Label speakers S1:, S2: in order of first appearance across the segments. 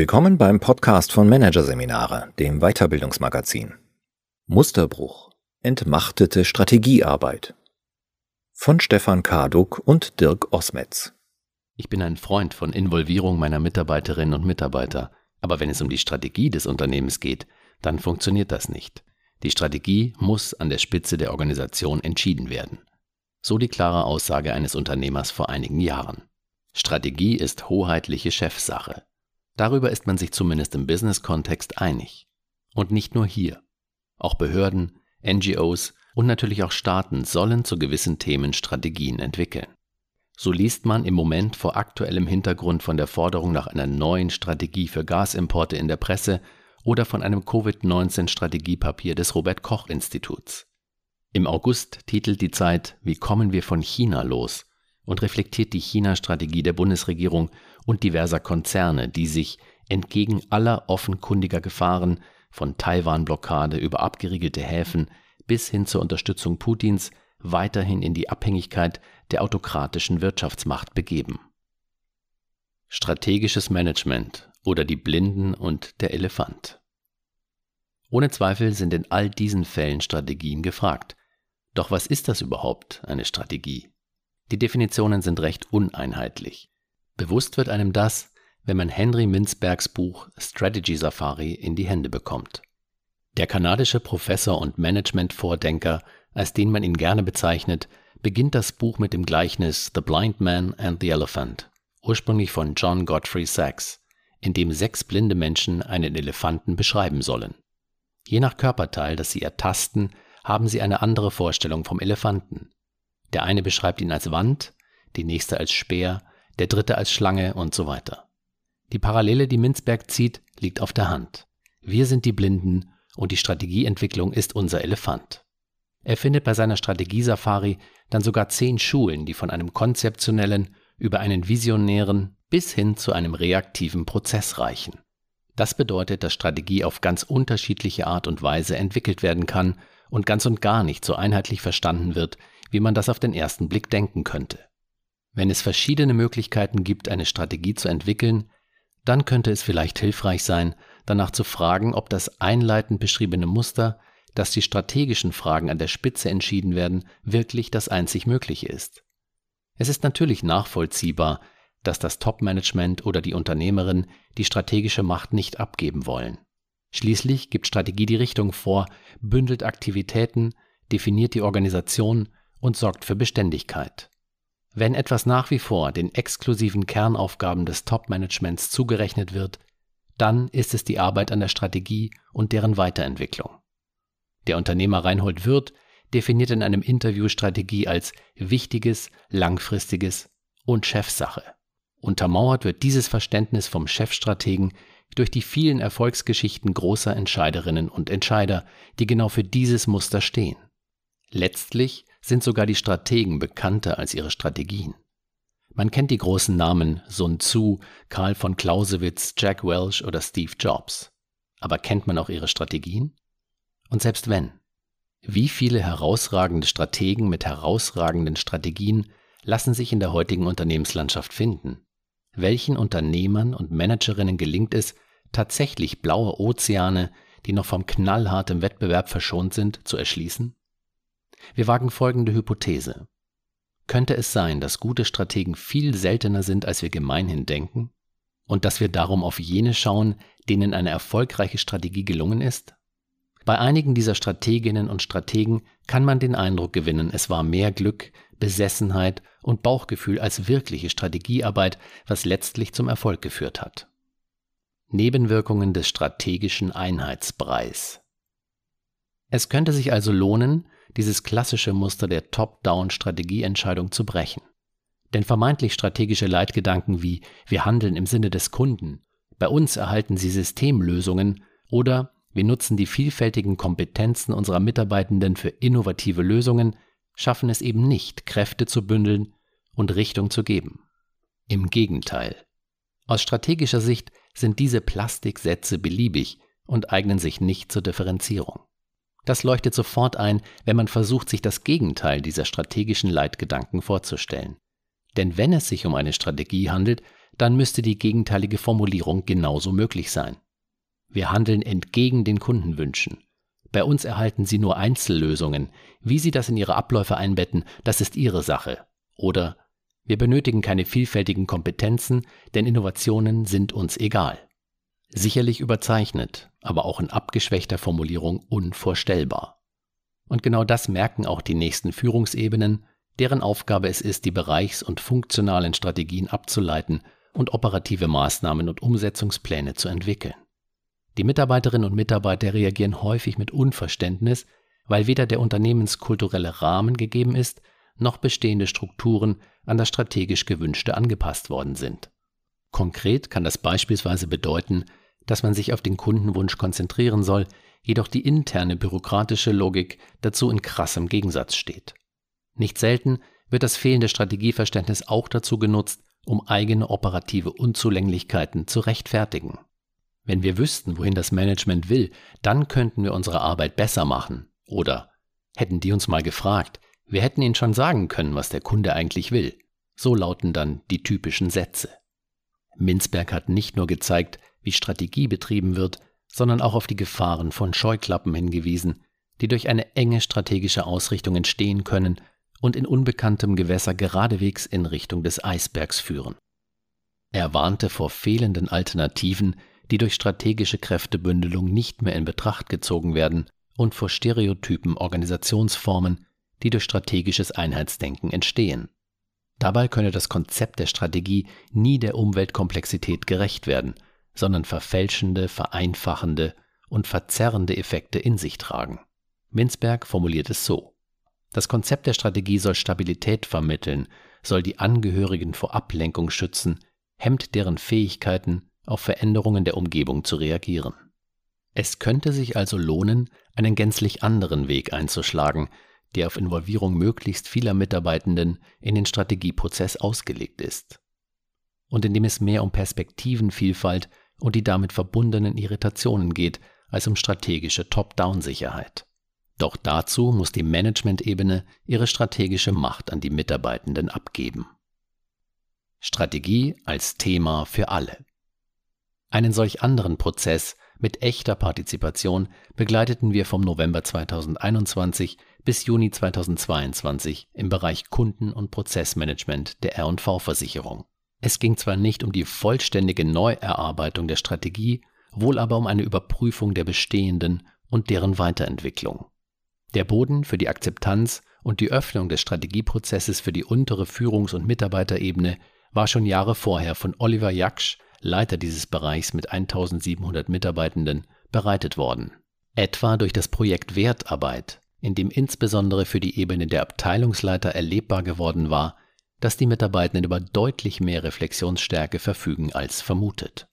S1: Willkommen beim Podcast von Managerseminare, dem Weiterbildungsmagazin. Musterbruch. Entmachtete Strategiearbeit. Von Stefan Karduk und Dirk Osmetz.
S2: Ich bin ein Freund von Involvierung meiner Mitarbeiterinnen und Mitarbeiter, aber wenn es um die Strategie des Unternehmens geht, dann funktioniert das nicht. Die Strategie muss an der Spitze der Organisation entschieden werden. So die klare Aussage eines Unternehmers vor einigen Jahren. Strategie ist hoheitliche Chefsache. Darüber ist man sich zumindest im Business-Kontext einig. Und nicht nur hier. Auch Behörden, NGOs und natürlich auch Staaten sollen zu gewissen Themen Strategien entwickeln. So liest man im Moment vor aktuellem Hintergrund von der Forderung nach einer neuen Strategie für Gasimporte in der Presse oder von einem Covid-19-Strategiepapier des Robert Koch Instituts. Im August titelt die Zeit Wie kommen wir von China los und reflektiert die China-Strategie der Bundesregierung und diverser Konzerne, die sich entgegen aller offenkundiger Gefahren von Taiwan-Blockade über abgeriegelte Häfen bis hin zur Unterstützung Putins weiterhin in die Abhängigkeit der autokratischen Wirtschaftsmacht begeben. Strategisches Management oder die Blinden und der Elefant. Ohne Zweifel sind in all diesen Fällen Strategien gefragt. Doch was ist das überhaupt, eine Strategie? Die Definitionen sind recht uneinheitlich. Bewusst wird einem das, wenn man Henry Mintzbergs Buch Strategy Safari in die Hände bekommt. Der kanadische Professor und Management-Vordenker, als den man ihn gerne bezeichnet, beginnt das Buch mit dem Gleichnis The Blind Man and the Elephant, ursprünglich von John Godfrey Sachs, in dem sechs blinde Menschen einen Elefanten beschreiben sollen. Je nach Körperteil, das sie ertasten, haben sie eine andere Vorstellung vom Elefanten. Der eine beschreibt ihn als Wand, die nächste als Speer, der dritte als Schlange und so weiter. Die Parallele, die Minzberg zieht, liegt auf der Hand. Wir sind die Blinden und die Strategieentwicklung ist unser Elefant. Er findet bei seiner Strategiesafari dann sogar zehn Schulen, die von einem konzeptionellen über einen visionären bis hin zu einem reaktiven Prozess reichen. Das bedeutet, dass Strategie auf ganz unterschiedliche Art und Weise entwickelt werden kann und ganz und gar nicht so einheitlich verstanden wird, wie man das auf den ersten Blick denken könnte. Wenn es verschiedene Möglichkeiten gibt, eine Strategie zu entwickeln, dann könnte es vielleicht hilfreich sein, danach zu fragen, ob das einleitend beschriebene Muster, dass die strategischen Fragen an der Spitze entschieden werden, wirklich das einzig Mögliche ist. Es ist natürlich nachvollziehbar, dass das Top-Management oder die Unternehmerin die strategische Macht nicht abgeben wollen. Schließlich gibt Strategie die Richtung vor, bündelt Aktivitäten, definiert die Organisation und sorgt für Beständigkeit. Wenn etwas nach wie vor den exklusiven Kernaufgaben des Top-Managements zugerechnet wird, dann ist es die Arbeit an der Strategie und deren Weiterentwicklung. Der Unternehmer Reinhold Wirth definiert in einem Interview Strategie als wichtiges, langfristiges und Chefsache. Untermauert wird dieses Verständnis vom Chefstrategen durch die vielen Erfolgsgeschichten großer Entscheiderinnen und Entscheider, die genau für dieses Muster stehen. Letztlich sind sogar die Strategen bekannter als ihre Strategien. Man kennt die großen Namen Sun Tzu, Karl von Clausewitz, Jack Welch oder Steve Jobs. Aber kennt man auch ihre Strategien? Und selbst wenn, wie viele herausragende Strategen mit herausragenden Strategien lassen sich in der heutigen Unternehmenslandschaft finden? Welchen Unternehmern und Managerinnen gelingt es, tatsächlich blaue Ozeane, die noch vom knallhartem Wettbewerb verschont sind, zu erschließen? Wir wagen folgende Hypothese. Könnte es sein, dass gute Strategen viel seltener sind, als wir gemeinhin denken? Und dass wir darum auf jene schauen, denen eine erfolgreiche Strategie gelungen ist? Bei einigen dieser Strateginnen und Strategen kann man den Eindruck gewinnen, es war mehr Glück, Besessenheit und Bauchgefühl als wirkliche Strategiearbeit, was letztlich zum Erfolg geführt hat. Nebenwirkungen des strategischen Einheitspreis. Es könnte sich also lohnen, dieses klassische Muster der Top-Down-Strategieentscheidung zu brechen. Denn vermeintlich strategische Leitgedanken wie wir handeln im Sinne des Kunden, bei uns erhalten Sie Systemlösungen oder wir nutzen die vielfältigen Kompetenzen unserer Mitarbeitenden für innovative Lösungen, schaffen es eben nicht, Kräfte zu bündeln und Richtung zu geben. Im Gegenteil. Aus strategischer Sicht sind diese Plastiksätze beliebig und eignen sich nicht zur Differenzierung. Das leuchtet sofort ein, wenn man versucht, sich das Gegenteil dieser strategischen Leitgedanken vorzustellen. Denn wenn es sich um eine Strategie handelt, dann müsste die gegenteilige Formulierung genauso möglich sein. Wir handeln entgegen den Kundenwünschen. Bei uns erhalten Sie nur Einzellösungen. Wie Sie das in Ihre Abläufe einbetten, das ist Ihre Sache. Oder wir benötigen keine vielfältigen Kompetenzen, denn Innovationen sind uns egal. Sicherlich überzeichnet, aber auch in abgeschwächter Formulierung unvorstellbar. Und genau das merken auch die nächsten Führungsebenen, deren Aufgabe es ist, die bereichs- und funktionalen Strategien abzuleiten und operative Maßnahmen und Umsetzungspläne zu entwickeln. Die Mitarbeiterinnen und Mitarbeiter reagieren häufig mit Unverständnis, weil weder der unternehmenskulturelle Rahmen gegeben ist, noch bestehende Strukturen an das strategisch gewünschte angepasst worden sind. Konkret kann das beispielsweise bedeuten, dass man sich auf den Kundenwunsch konzentrieren soll, jedoch die interne bürokratische Logik dazu in krassem Gegensatz steht. Nicht selten wird das fehlende Strategieverständnis auch dazu genutzt, um eigene operative Unzulänglichkeiten zu rechtfertigen. Wenn wir wüssten, wohin das Management will, dann könnten wir unsere Arbeit besser machen. Oder hätten die uns mal gefragt, wir hätten ihnen schon sagen können, was der Kunde eigentlich will. So lauten dann die typischen Sätze. Minzberg hat nicht nur gezeigt, wie Strategie betrieben wird, sondern auch auf die Gefahren von Scheuklappen hingewiesen, die durch eine enge strategische Ausrichtung entstehen können und in unbekanntem Gewässer geradewegs in Richtung des Eisbergs führen. Er warnte vor fehlenden Alternativen, die durch strategische Kräftebündelung nicht mehr in Betracht gezogen werden, und vor stereotypen Organisationsformen, die durch strategisches Einheitsdenken entstehen. Dabei könne das Konzept der Strategie nie der Umweltkomplexität gerecht werden, sondern verfälschende, vereinfachende und verzerrende Effekte in sich tragen. Minzberg formuliert es so. Das Konzept der Strategie soll Stabilität vermitteln, soll die Angehörigen vor Ablenkung schützen, hemmt deren Fähigkeiten, auf Veränderungen der Umgebung zu reagieren. Es könnte sich also lohnen, einen gänzlich anderen Weg einzuschlagen, der auf Involvierung möglichst vieler Mitarbeitenden in den Strategieprozess ausgelegt ist. Und in dem es mehr um Perspektivenvielfalt und die damit verbundenen Irritationen geht, als um strategische Top-Down-Sicherheit. Doch dazu muss die Management-Ebene ihre strategische Macht an die Mitarbeitenden abgeben. Strategie als Thema für alle. Einen solch anderen Prozess mit echter Partizipation begleiteten wir vom November 2021 bis Juni 2022 im Bereich Kunden- und Prozessmanagement der R&V-Versicherung. Es ging zwar nicht um die vollständige Neuerarbeitung der Strategie, wohl aber um eine Überprüfung der bestehenden und deren Weiterentwicklung. Der Boden für die Akzeptanz und die Öffnung des Strategieprozesses für die untere Führungs- und Mitarbeiterebene war schon Jahre vorher von Oliver Jaksch, Leiter dieses Bereichs mit 1700 Mitarbeitenden, bereitet worden. Etwa durch das Projekt Wertarbeit, in dem insbesondere für die Ebene der Abteilungsleiter erlebbar geworden war, dass die Mitarbeitenden über deutlich mehr Reflexionsstärke verfügen als vermutet.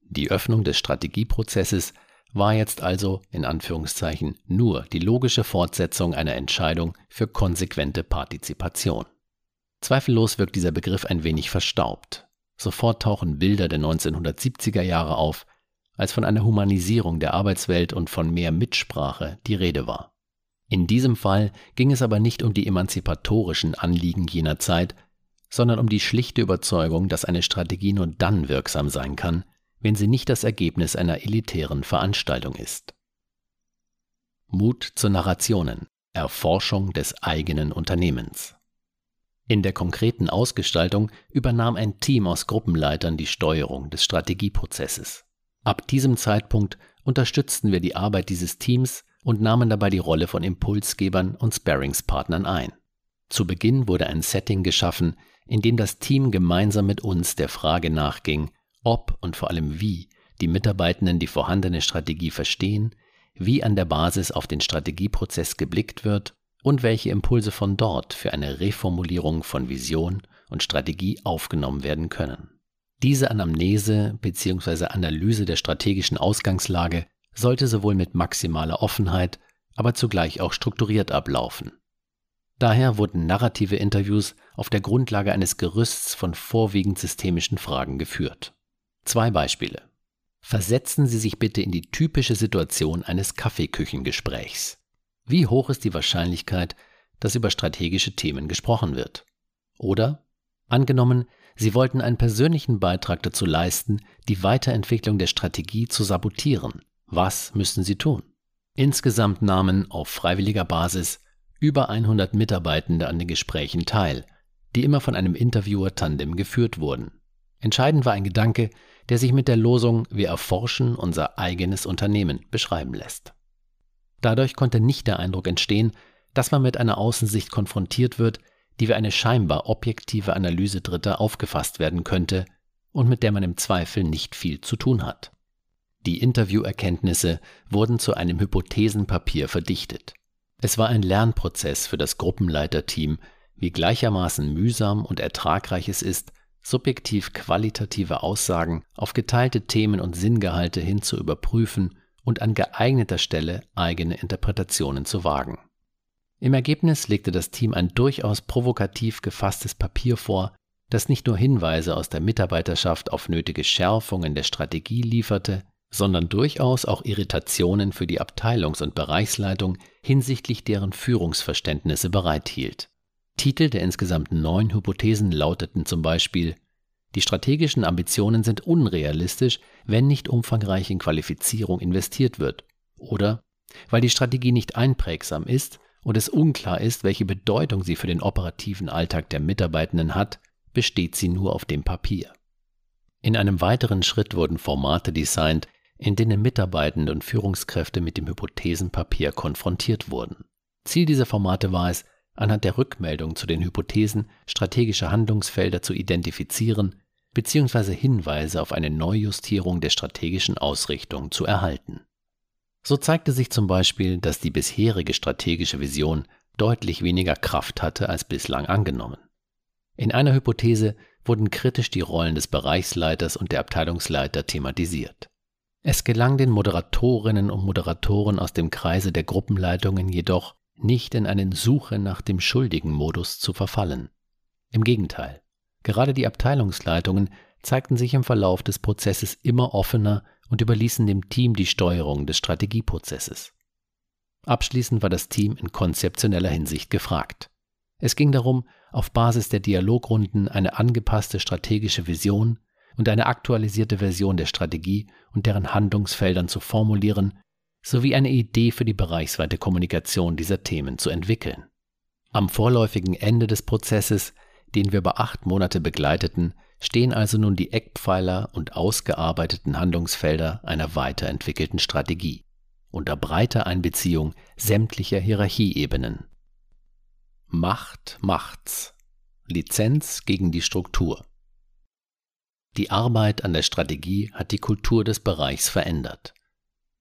S2: Die Öffnung des Strategieprozesses war jetzt also in Anführungszeichen nur die logische Fortsetzung einer Entscheidung für konsequente Partizipation. Zweifellos wirkt dieser Begriff ein wenig verstaubt. Sofort tauchen Bilder der 1970er Jahre auf, als von einer Humanisierung der Arbeitswelt und von mehr Mitsprache die Rede war. In diesem Fall ging es aber nicht um die emanzipatorischen Anliegen jener Zeit, sondern um die schlichte Überzeugung, dass eine Strategie nur dann wirksam sein kann, wenn sie nicht das Ergebnis einer elitären Veranstaltung ist. Mut zu Narrationen, Erforschung des eigenen Unternehmens. In der konkreten Ausgestaltung übernahm ein Team aus Gruppenleitern die Steuerung des Strategieprozesses. Ab diesem Zeitpunkt unterstützten wir die Arbeit dieses Teams und nahmen dabei die Rolle von Impulsgebern und Sparringspartnern ein. Zu Beginn wurde ein Setting geschaffen, in dem das Team gemeinsam mit uns der Frage nachging, ob und vor allem wie die Mitarbeitenden die vorhandene Strategie verstehen, wie an der Basis auf den Strategieprozess geblickt wird und welche Impulse von dort für eine Reformulierung von Vision und Strategie aufgenommen werden können. Diese Anamnese bzw. Analyse der strategischen Ausgangslage sollte sowohl mit maximaler Offenheit, aber zugleich auch strukturiert ablaufen. Daher wurden narrative Interviews auf der Grundlage eines Gerüsts von vorwiegend systemischen Fragen geführt. Zwei Beispiele. Versetzen Sie sich bitte in die typische Situation eines Kaffeeküchengesprächs. Wie hoch ist die Wahrscheinlichkeit, dass über strategische Themen gesprochen wird? Oder, angenommen, Sie wollten einen persönlichen Beitrag dazu leisten, die Weiterentwicklung der Strategie zu sabotieren. Was müssten sie tun? Insgesamt nahmen auf freiwilliger Basis über 100 Mitarbeitende an den Gesprächen teil, die immer von einem Interviewer-Tandem geführt wurden. Entscheidend war ein Gedanke, der sich mit der Losung Wir erforschen unser eigenes Unternehmen beschreiben lässt. Dadurch konnte nicht der Eindruck entstehen, dass man mit einer Außensicht konfrontiert wird, die wie eine scheinbar objektive Analyse Dritter aufgefasst werden könnte und mit der man im Zweifel nicht viel zu tun hat. Die Interviewerkenntnisse wurden zu einem Hypothesenpapier verdichtet. Es war ein Lernprozess für das Gruppenleiterteam, wie gleichermaßen mühsam und ertragreich es ist, subjektiv qualitative Aussagen auf geteilte Themen und Sinngehalte hin zu überprüfen und an geeigneter Stelle eigene Interpretationen zu wagen. Im Ergebnis legte das Team ein durchaus provokativ gefasstes Papier vor, das nicht nur Hinweise aus der Mitarbeiterschaft auf nötige Schärfungen der Strategie lieferte, sondern durchaus auch Irritationen für die Abteilungs- und Bereichsleitung hinsichtlich deren Führungsverständnisse bereithielt. Titel der insgesamt neun Hypothesen lauteten zum Beispiel Die strategischen Ambitionen sind unrealistisch, wenn nicht umfangreich in Qualifizierung investiert wird. Oder weil die Strategie nicht einprägsam ist und es unklar ist, welche Bedeutung sie für den operativen Alltag der Mitarbeitenden hat, besteht sie nur auf dem Papier. In einem weiteren Schritt wurden Formate designt, in denen Mitarbeitende und Führungskräfte mit dem Hypothesenpapier konfrontiert wurden. Ziel dieser Formate war es, anhand der Rückmeldung zu den Hypothesen strategische Handlungsfelder zu identifizieren bzw. Hinweise auf eine Neujustierung der strategischen Ausrichtung zu erhalten. So zeigte sich zum Beispiel, dass die bisherige strategische Vision deutlich weniger Kraft hatte als bislang angenommen. In einer Hypothese wurden kritisch die Rollen des Bereichsleiters und der Abteilungsleiter thematisiert. Es gelang den Moderatorinnen und Moderatoren aus dem Kreise der Gruppenleitungen jedoch, nicht in einen Suche nach dem schuldigen Modus zu verfallen. Im Gegenteil, gerade die Abteilungsleitungen zeigten sich im Verlauf des Prozesses immer offener und überließen dem Team die Steuerung des Strategieprozesses. Abschließend war das Team in konzeptioneller Hinsicht gefragt. Es ging darum, auf Basis der Dialogrunden eine angepasste strategische Vision und eine aktualisierte Version der Strategie und deren Handlungsfeldern zu formulieren, sowie eine Idee für die bereichsweite Kommunikation dieser Themen zu entwickeln. Am vorläufigen Ende des Prozesses, den wir über acht Monate begleiteten, stehen also nun die Eckpfeiler und ausgearbeiteten Handlungsfelder einer weiterentwickelten Strategie unter breiter Einbeziehung sämtlicher Hierarchieebenen. Macht macht's. Lizenz gegen die Struktur. Die Arbeit an der Strategie hat die Kultur des Bereichs verändert.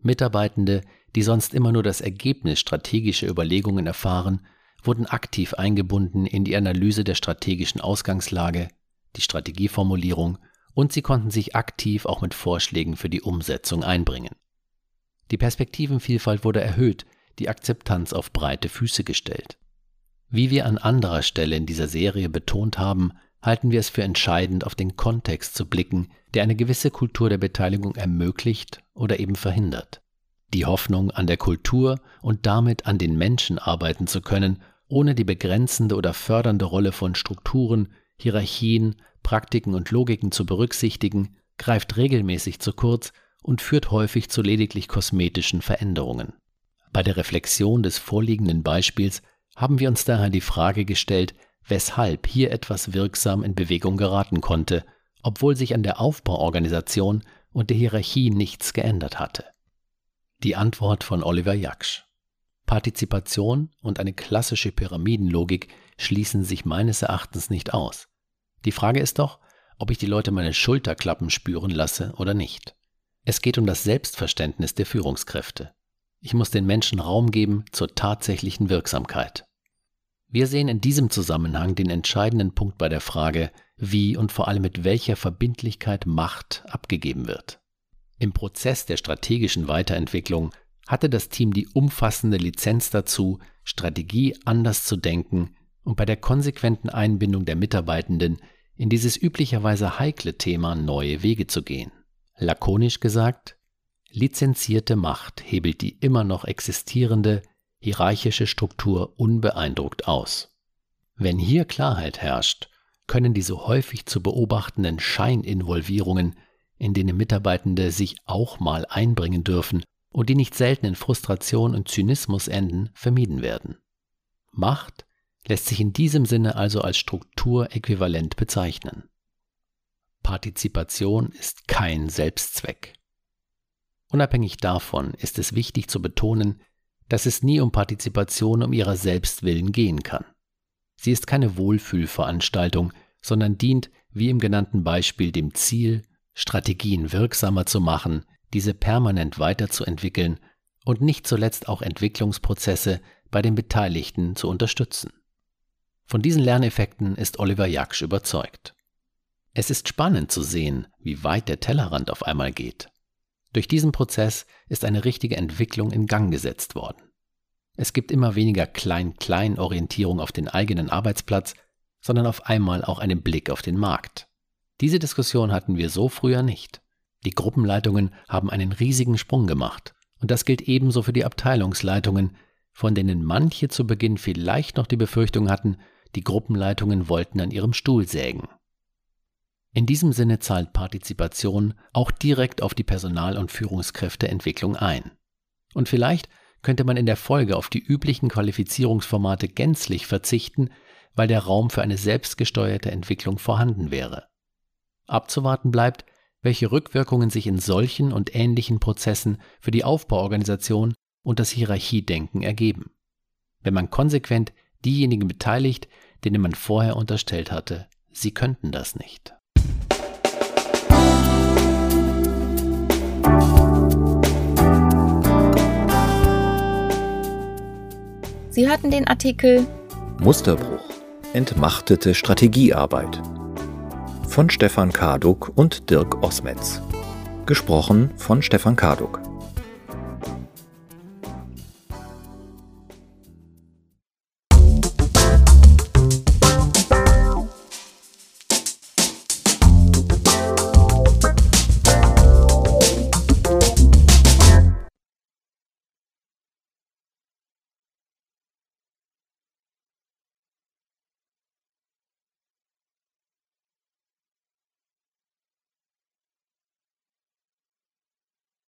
S2: Mitarbeitende, die sonst immer nur das Ergebnis strategischer Überlegungen erfahren, wurden aktiv eingebunden in die Analyse der strategischen Ausgangslage, die Strategieformulierung und sie konnten sich aktiv auch mit Vorschlägen für die Umsetzung einbringen. Die Perspektivenvielfalt wurde erhöht, die Akzeptanz auf breite Füße gestellt. Wie wir an anderer Stelle in dieser Serie betont haben, halten wir es für entscheidend, auf den Kontext zu blicken, der eine gewisse Kultur der Beteiligung ermöglicht oder eben verhindert. Die Hoffnung, an der Kultur und damit an den Menschen arbeiten zu können, ohne die begrenzende oder fördernde Rolle von Strukturen, Hierarchien, Praktiken und Logiken zu berücksichtigen, greift regelmäßig zu kurz und führt häufig zu lediglich kosmetischen Veränderungen. Bei der Reflexion des vorliegenden Beispiels haben wir uns daher die Frage gestellt, weshalb hier etwas wirksam in Bewegung geraten konnte, obwohl sich an der Aufbauorganisation und der Hierarchie nichts geändert hatte. Die Antwort von Oliver Jaksch. Partizipation und eine klassische Pyramidenlogik schließen sich meines Erachtens nicht aus. Die Frage ist doch, ob ich die Leute meine Schulterklappen spüren lasse oder nicht. Es geht um das Selbstverständnis der Führungskräfte. Ich muss den Menschen Raum geben zur tatsächlichen Wirksamkeit. Wir sehen in diesem Zusammenhang den entscheidenden Punkt bei der Frage, wie und vor allem mit welcher Verbindlichkeit Macht abgegeben wird. Im Prozess der strategischen Weiterentwicklung hatte das Team die umfassende Lizenz dazu, Strategie anders zu denken und bei der konsequenten Einbindung der Mitarbeitenden in dieses üblicherweise heikle Thema neue Wege zu gehen. Lakonisch gesagt, lizenzierte Macht hebelt die immer noch existierende hierarchische Struktur unbeeindruckt aus. Wenn hier Klarheit herrscht, können die so häufig zu beobachtenden Scheininvolvierungen, in denen Mitarbeitende sich auch mal einbringen dürfen und die nicht selten in Frustration und Zynismus enden, vermieden werden. Macht lässt sich in diesem Sinne also als Strukturäquivalent bezeichnen. Partizipation ist kein Selbstzweck. Unabhängig davon ist es wichtig zu betonen, dass es nie um Partizipation um ihrer selbst willen gehen kann. Sie ist keine Wohlfühlveranstaltung, sondern dient, wie im genannten Beispiel, dem Ziel, Strategien wirksamer zu machen, diese permanent weiterzuentwickeln und nicht zuletzt auch Entwicklungsprozesse bei den Beteiligten zu unterstützen. Von diesen Lerneffekten ist Oliver Jaksch überzeugt. Es ist spannend zu sehen, wie weit der Tellerrand auf einmal geht. Durch diesen Prozess ist eine richtige Entwicklung in Gang gesetzt worden. Es gibt immer weniger Klein-Klein-Orientierung auf den eigenen Arbeitsplatz, sondern auf einmal auch einen Blick auf den Markt. Diese Diskussion hatten wir so früher nicht. Die Gruppenleitungen haben einen riesigen Sprung gemacht. Und das gilt ebenso für die Abteilungsleitungen, von denen manche zu Beginn vielleicht noch die Befürchtung hatten, die Gruppenleitungen wollten an ihrem Stuhl sägen. In diesem Sinne zahlt Partizipation auch direkt auf die Personal- und Führungskräfteentwicklung ein. Und vielleicht könnte man in der Folge auf die üblichen Qualifizierungsformate gänzlich verzichten, weil der Raum für eine selbstgesteuerte Entwicklung vorhanden wäre. Abzuwarten bleibt, welche Rückwirkungen sich in solchen und ähnlichen Prozessen für die Aufbauorganisation und das Hierarchiedenken ergeben. Wenn man konsequent diejenigen beteiligt, denen man vorher unterstellt hatte, sie könnten das nicht.
S3: Sie hörten den Artikel
S1: Musterbruch. Entmachtete Strategiearbeit von Stefan Karduk und Dirk Osmetz. Gesprochen von Stefan Karduk.